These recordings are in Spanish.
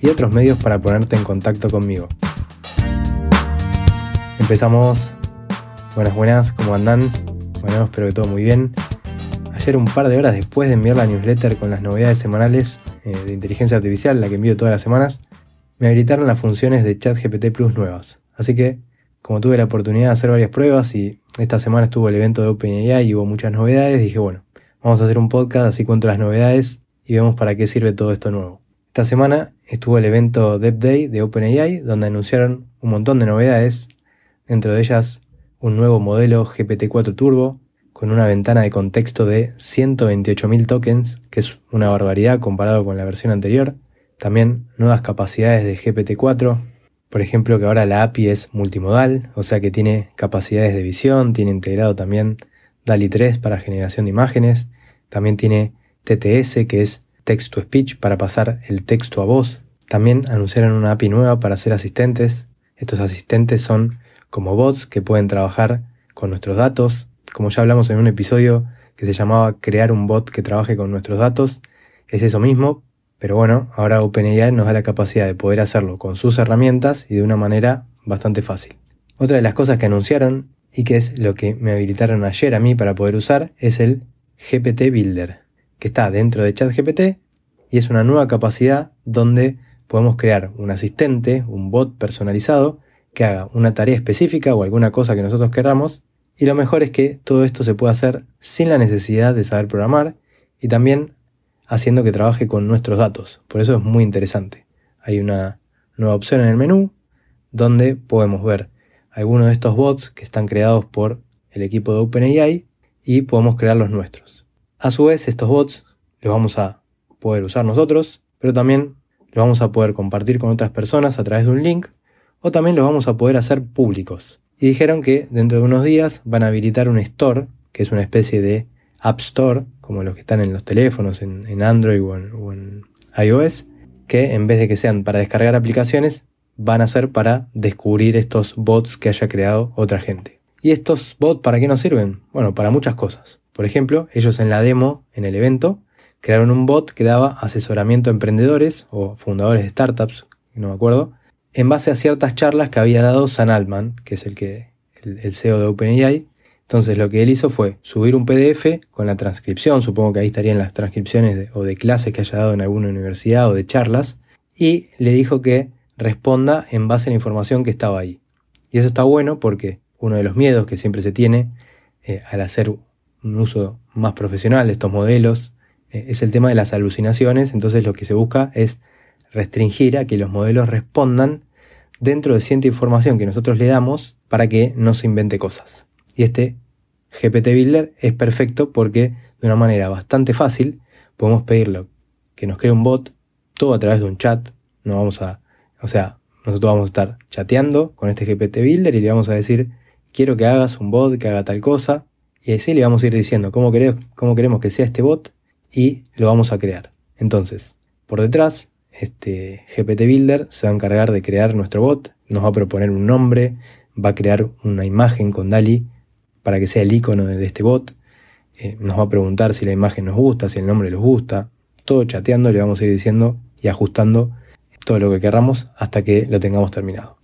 y otros medios para ponerte en contacto conmigo. Empezamos. Buenas, buenas, ¿cómo andan? Bueno, espero que todo muy bien. Ayer, un par de horas después de enviar la newsletter con las novedades semanales eh, de inteligencia artificial, la que envío todas las semanas, me habilitaron las funciones de ChatGPT Plus nuevas. Así que, como tuve la oportunidad de hacer varias pruebas y esta semana estuvo el evento de OpenAI y hubo muchas novedades, dije, bueno, vamos a hacer un podcast, así cuento las novedades y vemos para qué sirve todo esto nuevo. Esta semana estuvo el evento Dev Day de OpenAI, donde anunciaron un montón de novedades, dentro de ellas un nuevo modelo GPT-4 Turbo, con una ventana de contexto de 128.000 tokens, que es una barbaridad comparado con la versión anterior. También nuevas capacidades de GPT-4, por ejemplo que ahora la API es multimodal, o sea que tiene capacidades de visión, tiene integrado también DALI 3 para generación de imágenes, también tiene TTS que es text to speech para pasar el texto a voz. También anunciaron una API nueva para ser asistentes. Estos asistentes son como bots que pueden trabajar con nuestros datos. Como ya hablamos en un episodio que se llamaba crear un bot que trabaje con nuestros datos, es eso mismo, pero bueno, ahora OpenAI nos da la capacidad de poder hacerlo con sus herramientas y de una manera bastante fácil. Otra de las cosas que anunciaron y que es lo que me habilitaron ayer a mí para poder usar es el GPT Builder que está dentro de ChatGPT y es una nueva capacidad donde podemos crear un asistente, un bot personalizado que haga una tarea específica o alguna cosa que nosotros queramos. Y lo mejor es que todo esto se puede hacer sin la necesidad de saber programar y también haciendo que trabaje con nuestros datos. Por eso es muy interesante. Hay una nueva opción en el menú donde podemos ver algunos de estos bots que están creados por el equipo de OpenAI y podemos crear los nuestros. A su vez, estos bots los vamos a poder usar nosotros, pero también los vamos a poder compartir con otras personas a través de un link o también los vamos a poder hacer públicos. Y dijeron que dentro de unos días van a habilitar un store, que es una especie de App Store, como los que están en los teléfonos, en, Android o en, o en iOS, que en vez de que sean para descargar aplicaciones, van a ser para descubrir estos bots que haya creado otra gente. ¿Y estos bots para qué nos sirven? Bueno, para muchas cosas. Por ejemplo, ellos en la demo, en el evento, crearon un bot que daba asesoramiento a emprendedores o fundadores de startups, no me acuerdo, en base a ciertas charlas que había dado San Altman, que es el, que, el, CEO de OpenAI. Entonces lo que él hizo fue subir un PDF con la transcripción, supongo que ahí estarían las transcripciones o de clases que haya dado en alguna universidad o de charlas, y le dijo que responda en base a la información que estaba ahí. Y eso está bueno porque uno de los miedos que siempre se tiene eh, al hacer un uso más profesional de estos modelos, eh, es el tema de las alucinaciones, entonces lo que se busca es restringir a que los modelos respondan dentro de cierta información que nosotros le damos para que no se invente cosas. Y este GPT Builder es perfecto porque de una manera bastante fácil podemos pedirlo que nos cree un bot, todo a través de un chat, no vamos a, o sea, nosotros vamos a estar chateando con este GPT Builder y le vamos a decir, quiero que hagas un bot que haga tal cosa, y así le vamos a ir diciendo cómo queremos, cómo queremos que sea este bot y lo vamos a crear. Entonces, por detrás, este GPT Builder se va a encargar de crear nuestro bot, nos va a proponer un nombre, va a crear una imagen con DALI para que sea el icono de este bot, eh, nos va a preguntar si la imagen nos gusta, si el nombre nos gusta, todo chateando le vamos a ir diciendo y ajustando todo lo que queramos hasta que lo tengamos terminado.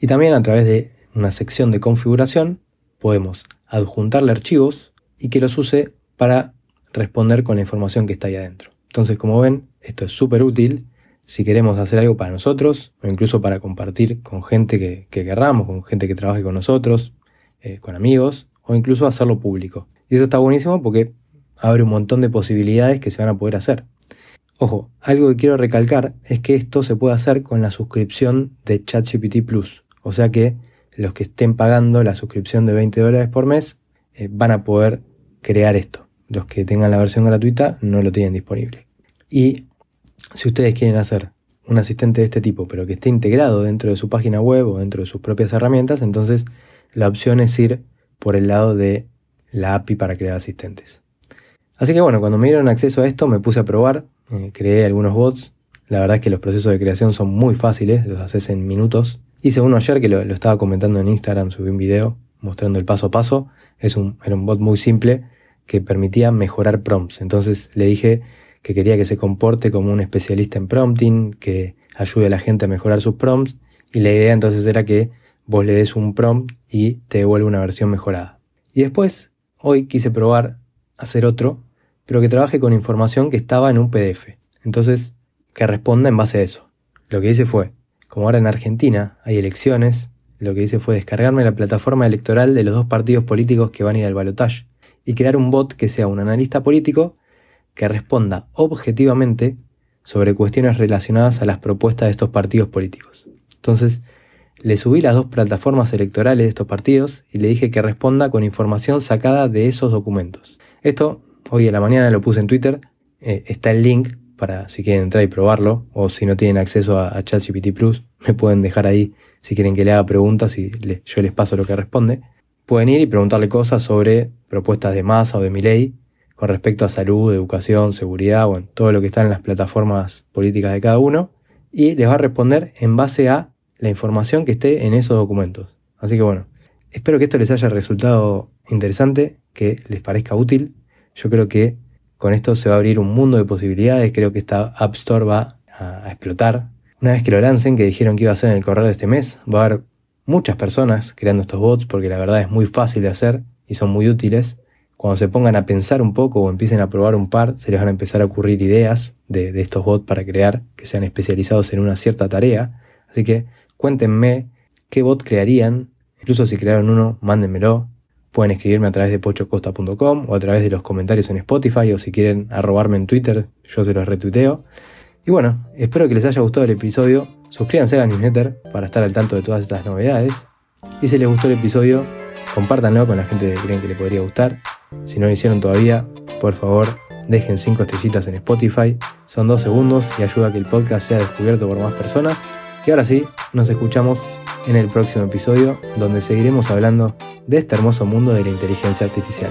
Y también a través de una sección de configuración podemos adjuntarle archivos y que los use para responder con la información que está ahí adentro. Entonces, como ven, esto es súper útil si queremos hacer algo para nosotros o incluso para compartir con gente que, querramos, con gente que trabaje con nosotros, eh, con amigos o incluso hacerlo público. Y eso está buenísimo porque abre un montón de posibilidades que se van a poder hacer. Ojo, algo que quiero recalcar es que esto se puede hacer con la suscripción de ChatGPT Plus. O sea que los que estén pagando la suscripción de 20 dólares por mes eh, van a poder crear esto. Los que tengan la versión gratuita no lo tienen disponible. Y si ustedes quieren hacer un asistente de este tipo, pero que esté integrado dentro de su página web o dentro de sus propias herramientas, entonces la opción es ir por el lado de la API para crear asistentes. Así que bueno, cuando me dieron acceso a esto me puse a probar, eh, creé algunos bots. La verdad es que los procesos de creación son muy fáciles, los haces en minutos. Hice uno ayer que lo, estaba comentando en Instagram, subí un video mostrando el paso a paso. Es un, era un bot muy simple que permitía mejorar prompts. Entonces le dije que quería que se comporte como un especialista en prompting, que ayude a la gente a mejorar sus prompts. Y la idea entonces era que vos le des un prompt y te devuelve una versión mejorada. Y después, hoy quise probar hacer otro, pero que trabaje con información que estaba en un PDF. Entonces, que responda en base a eso. Lo que hice fue, como ahora en Argentina hay elecciones, lo que hice fue descargarme la plataforma electoral de los dos partidos políticos que van a ir al balotaje y crear un bot que sea un analista político que responda objetivamente sobre cuestiones relacionadas a las propuestas de estos partidos políticos. Entonces, le subí las dos plataformas electorales de estos partidos y le dije que responda con información sacada de esos documentos. Esto, hoy a la mañana lo puse en Twitter, eh, está el link para si quieren entrar y probarlo, o si no tienen acceso a, ChatGPT Plus, me pueden dejar ahí si quieren que le haga preguntas y yo les paso lo que responde. Pueden ir y preguntarle cosas sobre propuestas de masa o de mi ley con respecto a salud, educación, seguridad, bueno, todo lo que está en las plataformas políticas de cada uno, y les va a responder en base a la información que esté en esos documentos. Así que bueno, espero que esto les haya resultado interesante, que les parezca útil. Yo creo que con esto se va a abrir un mundo de posibilidades, creo que esta App Store va a, explotar. Una vez que lo lancen, que dijeron que iba a ser en el correr de este mes, va a haber muchas personas creando estos bots porque la verdad es muy fácil de hacer y son muy útiles cuando se pongan a pensar un poco o empiecen a probar un par, se les van a empezar a ocurrir ideas de, estos bots para crear que sean especializados en una cierta tarea. Así que cuéntenme qué bot crearían. Incluso si crearon uno, mándenmelo. Pueden escribirme a través de pochocosta.com o a través de los comentarios en Spotify o si quieren arrobarme en Twitter, yo se los retuiteo. Y bueno, espero que les haya gustado el episodio. Suscríbanse a la newsletter para estar al tanto de todas estas novedades. Y si les gustó el episodio, compártanlo con la gente que creen que le podría gustar. Si no lo hicieron todavía, por favor, dejen 5 estrellitas en Spotify. Son 2 segundos y ayuda a que el podcast sea descubierto por más personas. Y ahora sí, nos escuchamos en el próximo episodio donde seguiremos hablando de este hermoso mundo de la inteligencia artificial.